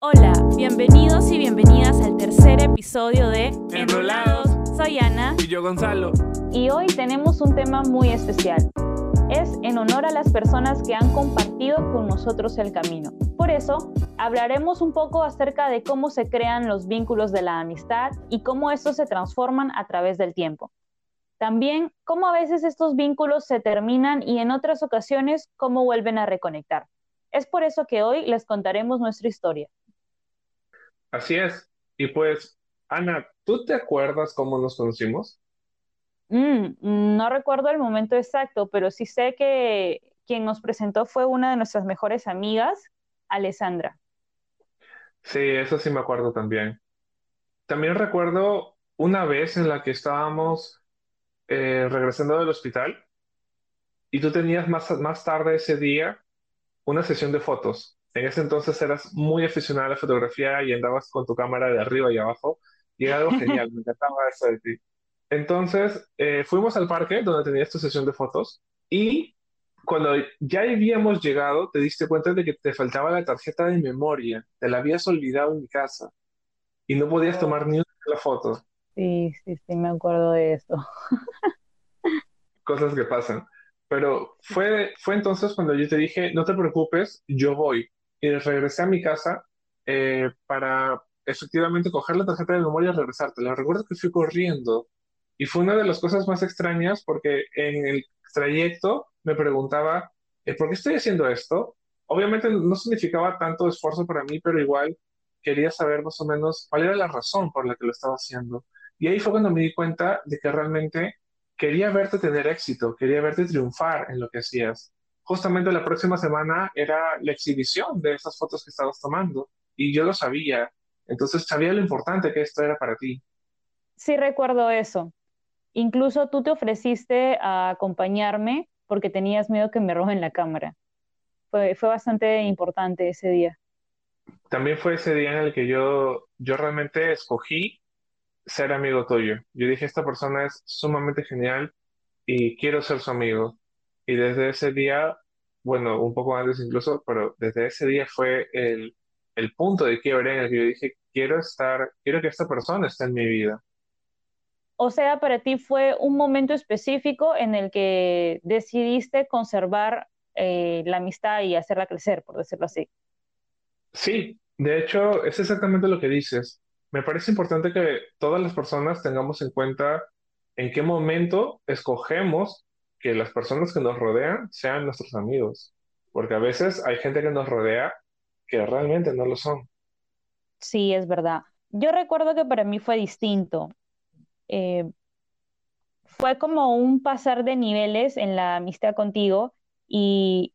Hola, bienvenidos y bienvenidas al tercer episodio de Enrolados. Soy Ana Y yo, Gonzalo. y hoy tenemos un tema muy especial. Es en honor a las personas que han compartido con nosotros el camino. Por eso, hablaremos un poco acerca de cómo se crean los vínculos de la amistad y cómo estos se transforman a través del tiempo. También cómo a veces estos vínculos se terminan y en otras ocasiones cómo vuelven a reconectar. Es por eso que hoy les contaremos nuestra historia. Así es. Y pues, Ana, ¿tú te acuerdas cómo nos conocimos? Mm, no recuerdo el momento exacto, pero sí sé que quien nos presentó fue una de nuestras mejores amigas, Alessandra. Sí, eso sí me acuerdo también. También recuerdo una vez en la que estábamos eh, regresando del hospital y tú tenías más, más tarde ese día una sesión de fotos. En ese entonces eras muy aficionada a la fotografía y andabas con tu cámara de arriba y abajo y era algo genial, me encantaba eso de ti. Entonces, eh, fuimos al parque donde tenías tu sesión de fotos y cuando ya habíamos llegado, te diste cuenta de que te faltaba la tarjeta de memoria, te la habías olvidado en mi casa y no podías tomar ni una sola foto, Sí, sí, sí, me acuerdo de esto. cosas que pasan. Pero fue, fue entonces cuando yo te dije, no te preocupes, yo voy. Y regresé a mi casa eh, para efectivamente coger la tarjeta de memoria y regresártela. Recuerdo que fui corriendo y fue una de las cosas más extrañas porque en el trayecto me preguntaba, eh, ¿por qué estoy haciendo esto? Obviamente no significaba tanto esfuerzo para mí, pero igual quería saber más o menos cuál era la razón por la que lo estaba haciendo. Y ahí fue cuando me di cuenta de que realmente quería verte tener éxito, quería verte triunfar en lo que hacías. Justamente la próxima semana era la exhibición de esas fotos que estabas tomando y yo lo sabía. Entonces sabía lo importante que esto era para ti. Sí recuerdo eso. Incluso tú te ofreciste a acompañarme porque tenías miedo que me roben la cámara. Fue, fue bastante importante ese día. También fue ese día en el que yo, yo realmente escogí ser amigo tuyo. Yo dije, esta persona es sumamente genial y quiero ser su amigo. Y desde ese día, bueno, un poco antes incluso, pero desde ese día fue el, el punto de quiebre en el que yo dije, quiero estar, quiero que esta persona esté en mi vida. O sea, para ti fue un momento específico en el que decidiste conservar eh, la amistad y hacerla crecer, por decirlo así. Sí, de hecho, es exactamente lo que dices. Me parece importante que todas las personas tengamos en cuenta en qué momento escogemos que las personas que nos rodean sean nuestros amigos, porque a veces hay gente que nos rodea que realmente no lo son. Sí, es verdad. Yo recuerdo que para mí fue distinto. Eh, fue como un pasar de niveles en la amistad contigo y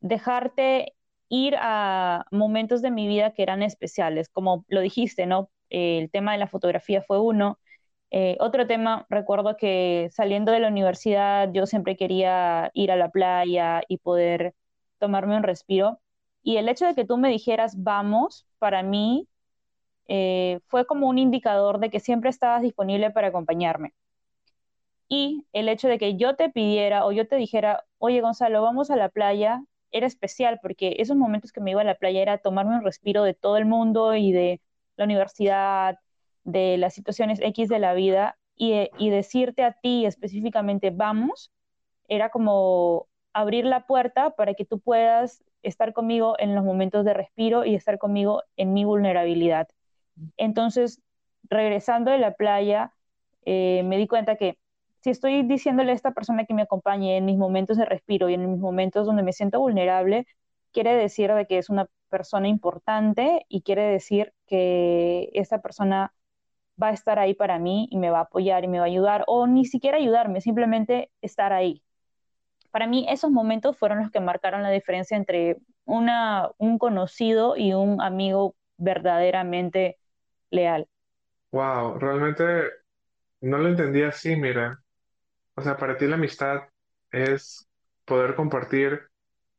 dejarte ir a momentos de mi vida que eran especiales, como lo dijiste, ¿no? El tema de la fotografía fue uno. Eh, otro tema, recuerdo que saliendo de la universidad yo siempre quería ir a la playa y poder tomarme un respiro. Y el hecho de que tú me dijeras vamos, para mí eh, fue como un indicador de que siempre estabas disponible para acompañarme. Y el hecho de que yo te pidiera o yo te dijera, oye Gonzalo, vamos a la playa, era especial porque esos momentos que me iba a la playa era tomarme un respiro de todo el mundo y de la universidad, de las situaciones X de la vida y, y decirte a ti específicamente, vamos, era como abrir la puerta para que tú puedas estar conmigo en los momentos de respiro y estar conmigo en mi vulnerabilidad. Entonces, regresando de la playa, eh, me di cuenta que si estoy diciéndole a esta persona que me acompañe en mis momentos de respiro y en mis momentos donde me siento vulnerable, quiere decir de que es una persona importante y quiere decir que esta persona va a estar ahí para mí y me va a apoyar y me va a ayudar, o ni siquiera ayudarme, simplemente estar ahí. Para mí esos momentos fueron los que marcaron la diferencia entre una, un conocido y un amigo verdaderamente leal. Wow, realmente no lo entendí así, mira. O sea, para ti la amistad es poder compartir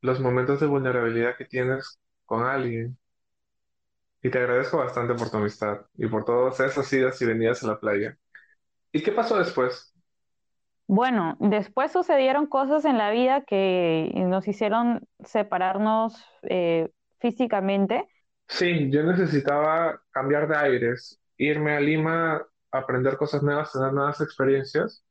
los momentos de vulnerabilidad que tienes con alguien. Y te agradezco bastante por tu amistad y por todas esas idas y venidas a la playa. ¿Y qué pasó después? Bueno, después sucedieron cosas en la vida que nos hicieron separarnos eh, físicamente, Sí, yo necesitaba cambiar de aires, irme a Lima, aprender cosas nuevas, tener nuevas experiencias.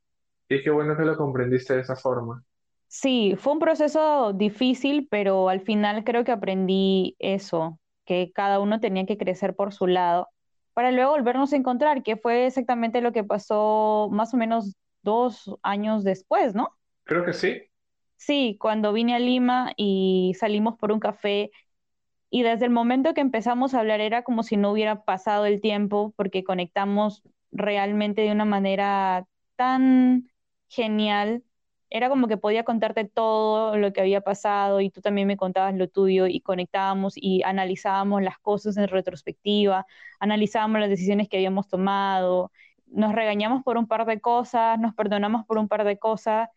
Y qué bueno que lo comprendiste de esa forma. Sí, fue un proceso difícil, pero al final creo que aprendí eso, que cada uno tenía que crecer por su lado, para luego volvernos a encontrar, que fue exactamente lo que pasó más o menos dos años después, ¿no? Creo que sí. Sí, cuando vine a Lima y salimos por un café y desde el momento que empezamos a hablar era como si no hubiera pasado el tiempo porque conectamos realmente de una manera tan genial. Era como que podía contarte todo lo que había pasado y tú también me contabas lo tuyo y conectábamos y analizábamos las cosas en retrospectiva, analizábamos las decisiones que habíamos tomado, nos regañamos por un par de cosas, nos perdonamos por un par de cosas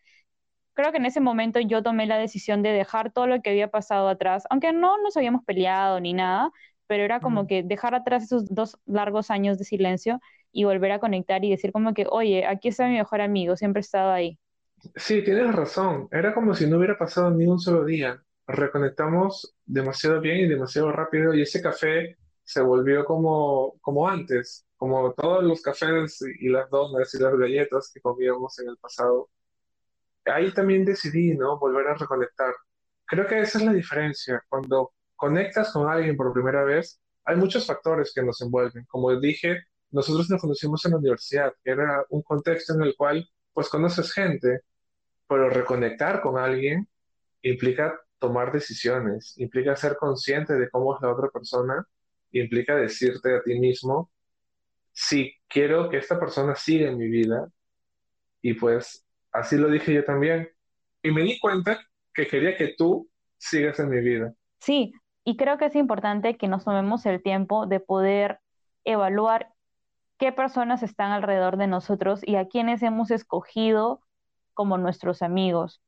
creo que en ese momento yo tomé la decisión de dejar todo lo que había pasado atrás, aunque no nos habíamos peleado ni nada, pero era como que dejar atrás esos dos largos años de silencio y volver a conectar y decir como que, oye, aquí está mi mejor amigo, siempre he estado ahí. Sí, tienes razón. Era como si no hubiera pasado ni un solo día. Reconectamos demasiado bien y demasiado rápido y ese café se volvió como, como antes, como todos los cafés y las donas y las galletas que comíamos en el pasado ahí también decidí, ¿no? Volver a reconectar. Creo que esa es la diferencia. Cuando conectas con alguien por primera vez, hay muchos factores que nos envuelven. Como dije, nosotros nos conocimos en la universidad, que era un contexto en el cual, pues, conoces gente, pero reconectar con alguien implica tomar decisiones, implica ser consciente de cómo es la otra persona, implica decirte a ti mismo, si quiero que esta persona siga en mi vida, y pues Así lo dije yo también. Y me di cuenta que quería que tú sigas en mi vida. Sí, y creo que es importante que nos tomemos el tiempo de poder evaluar qué personas están alrededor de nosotros y a quienes hemos escogido como nuestros amigos.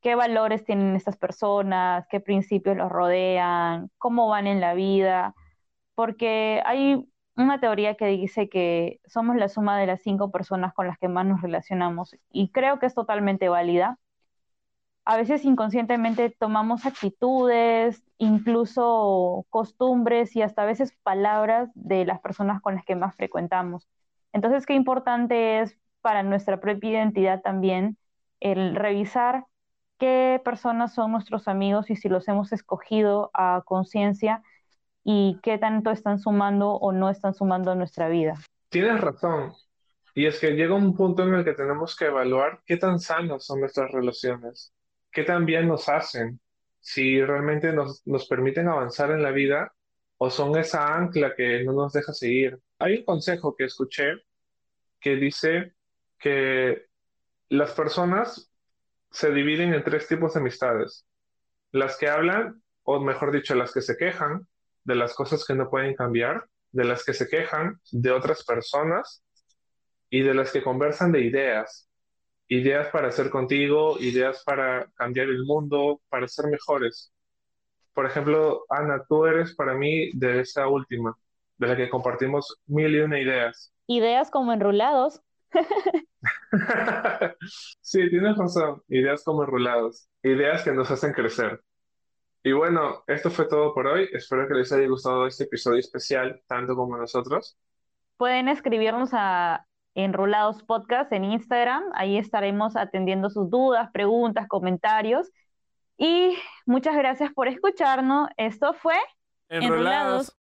¿Qué valores tienen estas personas? ¿Qué principios los rodean? ¿Cómo van en la vida? Porque hay una teoría que dice que somos la suma de las cinco personas con las que más nos relacionamos y creo que es totalmente válida. A veces inconscientemente tomamos actitudes, incluso costumbres y hasta a veces palabras de las personas con las que más frecuentamos. Entonces, qué importante es para nuestra propia identidad también el revisar qué personas son nuestros amigos y si los hemos escogido a conciencia y qué tanto están sumando o no están sumando a nuestra vida. Tienes razón. Y es que llega un punto en el que tenemos que evaluar qué tan sanas son nuestras relaciones, qué tan bien nos hacen, si realmente nos, nos permiten avanzar en la vida o son esa ancla que no nos deja seguir. Hay un consejo que escuché que dice que las personas se dividen en tres tipos de amistades. Las que hablan, o mejor dicho, las que se quejan, de las cosas que no pueden cambiar, de las que se quejan de otras personas y de las que conversan de ideas. Ideas para hacer contigo, ideas para cambiar el mundo, para ser mejores. Por ejemplo, Ana, tú eres para mí de esa última, de la que compartimos mil y una ideas. Ideas como enrolados. sí, tienes razón. Ideas como enrolados. Ideas que nos hacen crecer. Y bueno, esto fue todo por hoy. Espero que les haya gustado este episodio especial, tanto como nosotros. Pueden escribirnos a Enrolados Podcast en Instagram. Ahí estaremos atendiendo sus dudas, preguntas, comentarios. Y muchas gracias por escucharnos. Esto fue Enrolados.